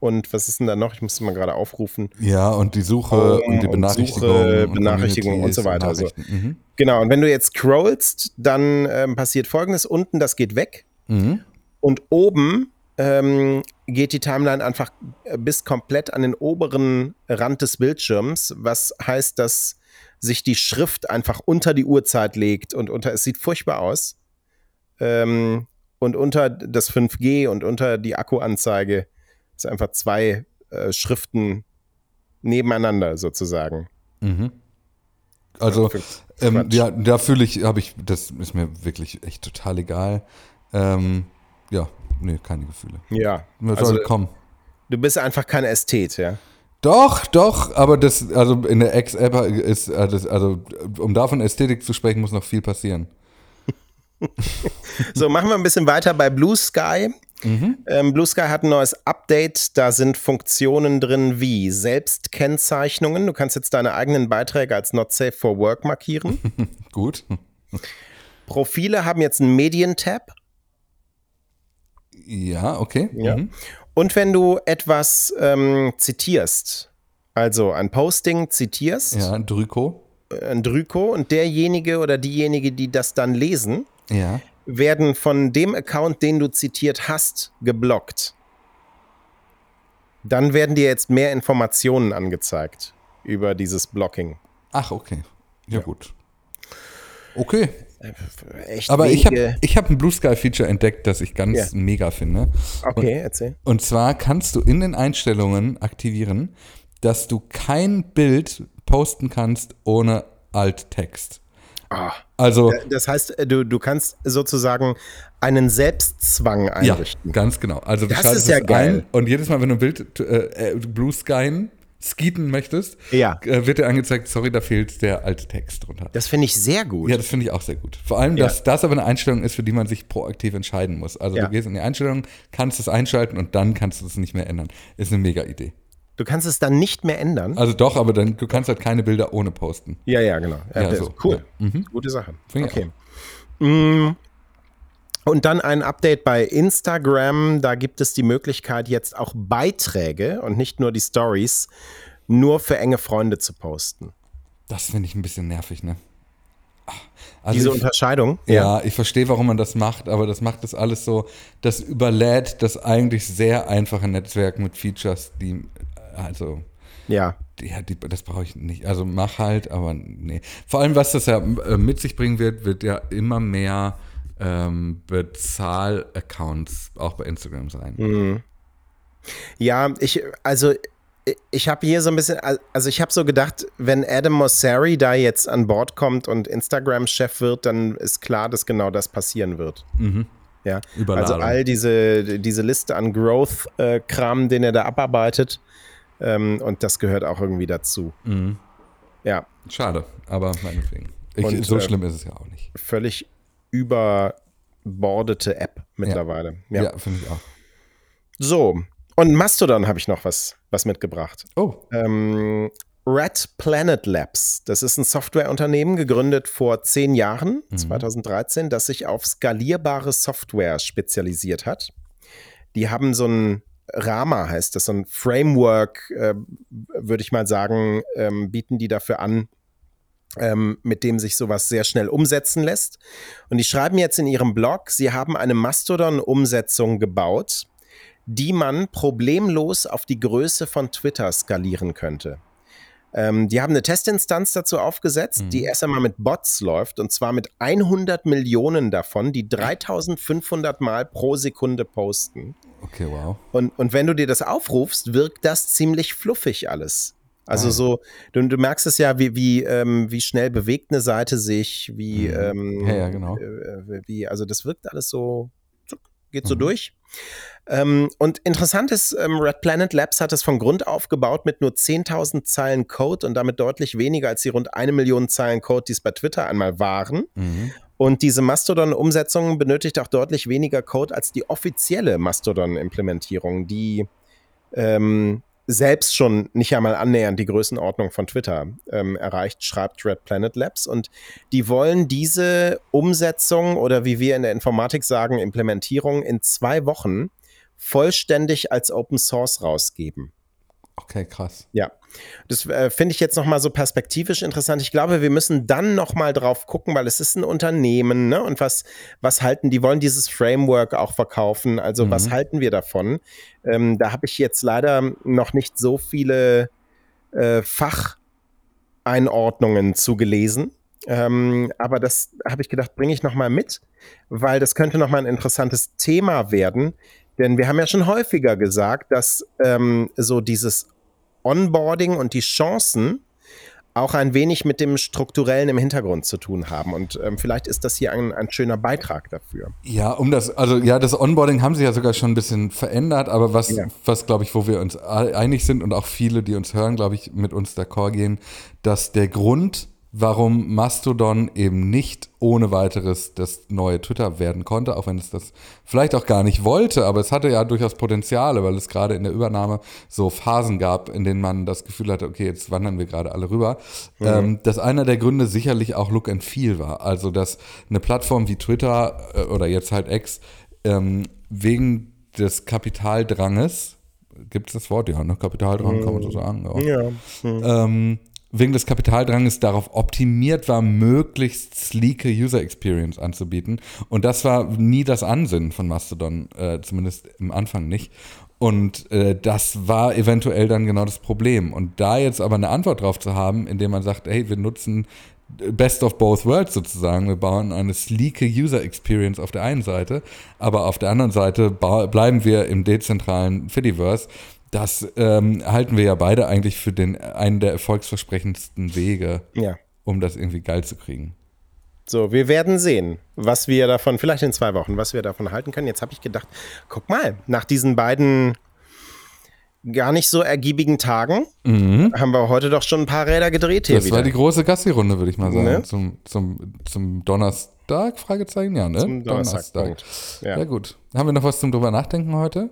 und was ist denn da noch? Ich muss mal gerade aufrufen. Ja, und die Suche Home und die und Benachrichtigung. Suche, und Benachrichtigung und so weiter, also. Mhm. Genau, und wenn du jetzt scrollst, dann ähm, passiert folgendes: unten, das geht weg. Mhm. Und oben ähm, geht die Timeline einfach bis komplett an den oberen Rand des Bildschirms, was heißt, dass sich die Schrift einfach unter die Uhrzeit legt und unter, es sieht furchtbar aus. Ähm, und unter das 5G und unter die Akkuanzeige ist einfach zwei äh, Schriften nebeneinander sozusagen. Mhm. Also, ähm, ja, da fühle ich, habe ich, das ist mir wirklich echt total egal. Ähm, ja, nee, keine Gefühle. Ja, Was also soll kommen? du bist einfach kein Ästhet, ja. Doch, doch, aber das, also in der X-App ist, das, also um davon Ästhetik zu sprechen, muss noch viel passieren. So, machen wir ein bisschen weiter bei Blue Sky. Ähm, Blue Sky hat ein neues Update. Da sind Funktionen drin wie Selbstkennzeichnungen. Du kannst jetzt deine eigenen Beiträge als Not Safe for Work markieren. Gut. Profile haben jetzt einen Medientab. Ja, okay. Ja. Mhm. Und wenn du etwas ähm, zitierst, also ein Posting zitierst, Ja, Drüko. ein Drüko, und derjenige oder diejenige, die das dann lesen, Ja. werden von dem Account, den du zitiert hast, geblockt. Dann werden dir jetzt mehr Informationen angezeigt über dieses Blocking. Ach, okay. Ja, gut. Okay. Echt Aber ich habe ich hab ein Blue Sky Feature entdeckt, das ich ganz Ja. mega finde. Okay, erzähl. Und zwar kannst du in den Einstellungen aktivieren, dass du kein Bild posten kannst ohne Alttext. Ah. Also, Das heißt, äh, du, du kannst sozusagen einen Selbstzwang ja, einrichten. ganz genau. Also du Das schaltest ist ja es geil. ein und jedes Mal, wenn du ein Bild äh, äh, Blue Sky skieten möchtest, Ja. äh, wird dir angezeigt, sorry, da fehlt der Alttext drunter. Das finde ich sehr gut. Ja, das finde ich auch sehr gut. Vor allem, Ja. dass das aber eine Einstellung ist, für die man sich proaktiv entscheiden muss. Also Ja. du gehst in die Einstellung, kannst es einschalten und dann kannst du es nicht mehr ändern. Ist eine mega Idee. Du kannst es dann nicht mehr ändern. Also doch, aber dann du kannst halt keine Bilder ohne posten. Ja, ja, genau. Ja, Ja, so. cool. Ja. Mhm. Gute Sache. Finde ich okay. Mm. Und dann ein Update bei Instagram. Da gibt es die Möglichkeit, jetzt auch Beiträge und nicht nur die Stories nur für enge Freunde zu posten. Das finde ich ein bisschen nervig, ne? Ah, Also Diese ich, Unterscheidung. ja, ich verstehe, warum man das macht, aber das macht das alles so, das überlädt das eigentlich sehr einfache Netzwerk mit Features, die, also, Ja. ja, die, das brauche ich nicht. Also mach halt, aber nee. Vor allem, was das ja äh, mit sich bringen wird, wird ja immer mehr ähm, Bezahl-Accounts auch bei Instagram sein. Hm. Ja, ich, also ich habe hier so ein bisschen, also ich habe so gedacht, wenn Adam Mosseri da jetzt an Bord kommt und Instagram-Chef wird, dann ist klar, dass genau das passieren wird. Ja, also Überladung. all diese, diese Liste an Growth-Kram, den er da abarbeitet, ähm, und das gehört auch irgendwie dazu. Ja, Schade, aber meinetwegen. Ich, Und, so äh, schlimm ist es ja auch nicht. völlig überbordete App mittlerweile. Ja. Ja, finde ich auch. So, und Mastodon habe ich noch was, was mitgebracht. Oh, Ähm, Red Planet Labs, das ist ein Softwareunternehmen, gegründet vor zehn Jahren, 2013, das sich auf skalierbare Software spezialisiert hat. Die haben so ein Rama, heißt das, so ein Framework, äh, würde ich mal sagen, ähm, bieten die dafür an, ähm, mit dem sich sowas sehr schnell umsetzen lässt. Und die schreiben jetzt in ihrem Blog, sie haben eine Mastodon-Umsetzung gebaut, die man problemlos auf die Größe von Twitter skalieren könnte. Ähm, die haben eine Testinstanz dazu aufgesetzt, die erst einmal mit Bots läuft und zwar mit 100 Millionen davon, die 3500 Mal pro Sekunde posten. Okay, wow. Und, und wenn du dir das aufrufst, wirkt das ziemlich fluffig alles. Also Geil. so, du, du merkst es ja, wie, wie, ähm, wie schnell bewegt eine Seite sich, wie, Mhm. ähm, Ja, ja, genau. äh, wie, also das wirkt alles so, zuck, geht so Mhm. durch. Ähm, und interessant ist, ähm, Red Planet Labs hat es von Grund auf gebaut mit nur 10.000 Zeilen Code und damit deutlich weniger als die rund eine Million Zeilen Code, die es bei Twitter einmal waren. Mhm. Und diese Mastodon-Umsetzung benötigt auch deutlich weniger Code als die offizielle Mastodon-Implementierung, die ähm, selbst schon nicht einmal annähernd die Größenordnung von Twitter ähm, erreicht, schreibt Red Planet Labs. Und die wollen diese Umsetzung oder wie wir in der Informatik sagen, Implementierung in zwei Wochen vollständig als Open Source rausgeben. Okay, krass. Ja, das äh, finde ich jetzt nochmal so perspektivisch interessant. Ich glaube, wir müssen dann nochmal drauf gucken, weil es ist ein Unternehmen, ne? Und was, was halten, die wollen dieses Framework auch verkaufen. Also, was Mhm. halten wir davon? Ähm, da habe ich jetzt leider noch nicht so viele äh, Facheinordnungen zugelesen. Ähm, aber das habe ich gedacht, bringe ich nochmal mit, weil das könnte nochmal ein interessantes Thema werden. Denn wir haben ja schon häufiger gesagt, dass ähm, so dieses Onboarding und die Chancen auch ein wenig mit dem Strukturellen im Hintergrund zu tun haben. Und ähm, vielleicht ist das hier ein, ein schöner Beitrag dafür. Ja, um das, also ja, das Onboarding haben sie ja sogar schon ein bisschen verändert, aber was, Ja. was glaube ich, wo wir uns einig sind und auch viele, die uns hören, glaube ich, mit uns d'accord gehen, dass der Grund, warum Mastodon eben nicht ohne weiteres das neue Twitter werden konnte, auch wenn es das vielleicht auch gar nicht wollte, aber es hatte ja durchaus Potenziale, weil es gerade in der Übernahme so Phasen gab, in denen man das Gefühl hatte, okay, jetzt wandern wir gerade alle rüber, ähm, dass einer der Gründe sicherlich auch Look and Feel war. Also, dass eine Plattform wie Twitter äh, oder jetzt halt X ähm, wegen des Kapitaldranges, gibt es das Wort? Ja, ne? Kapitaldrang kann man so sagen. Ja Ja. ähm, wegen des Kapitaldranges darauf optimiert war, möglichst sleeke User Experience anzubieten. Und das war nie das Ansinnen von Mastodon, äh, zumindest im Anfang nicht. Und äh, das war eventuell dann genau das Problem. Und da jetzt aber eine Antwort drauf zu haben, indem man sagt, hey, wir nutzen Best of both worlds sozusagen. Wir bauen eine sleeke User Experience auf der einen Seite, aber auf der anderen Seite bleiben wir im dezentralen Fediverse. Das ähm, halten wir ja beide eigentlich für den einen der erfolgsversprechendsten Wege, ja. um das irgendwie geil zu kriegen. So, wir werden sehen, was wir davon, vielleicht in zwei Wochen, was wir davon halten können. Jetzt habe ich gedacht, guck mal, nach diesen beiden gar nicht so ergiebigen Tagen haben wir heute doch schon ein paar Räder gedreht hier Mhm. Das wieder. war die große Gassi-Runde, würde ich mal sagen. Ne? Zum, zum, zum Donnerstag, Fragezeichen, ja, ne? Zum Donnerstagpunkt. Ja. Ja. gut. Haben wir noch was zum drüber nachdenken heute?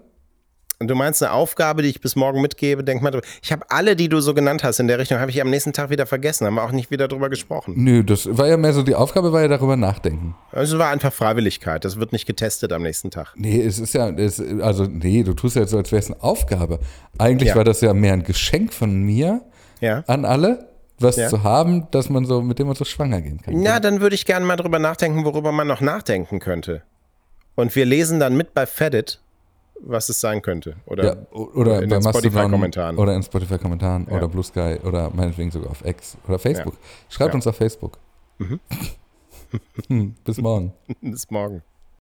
Du meinst eine Aufgabe, die ich bis morgen mitgebe, denk mal drüber. Ich habe alle, die du so genannt hast in der Richtung, habe ich am nächsten Tag wieder vergessen, haben wir auch nicht wieder drüber gesprochen. Nö, das war ja mehr so, die Aufgabe war ja darüber nachdenken. Also es war einfach Freiwilligkeit, das wird nicht getestet am nächsten Tag. Nee, es ist ja, es, also nee, du tust ja jetzt so, als wäre es eine Aufgabe. Eigentlich Ja. war das ja mehr ein Geschenk von mir Ja. an alle, was Ja. zu haben, dass man so, mit dem man so schwanger gehen kann. Na, dann würde ich gerne mal drüber nachdenken, worüber man noch nachdenken könnte. Und wir lesen dann mit bei Fedit, was es sein könnte. Oder Ja, oder in den Spotify-Kommentaren. Oder in Spotify-Kommentaren Ja. oder Blue Sky oder meinetwegen sogar auf X oder Facebook. Schreibt Ja. Mhm. uns auf Facebook. Bis morgen. bis morgen.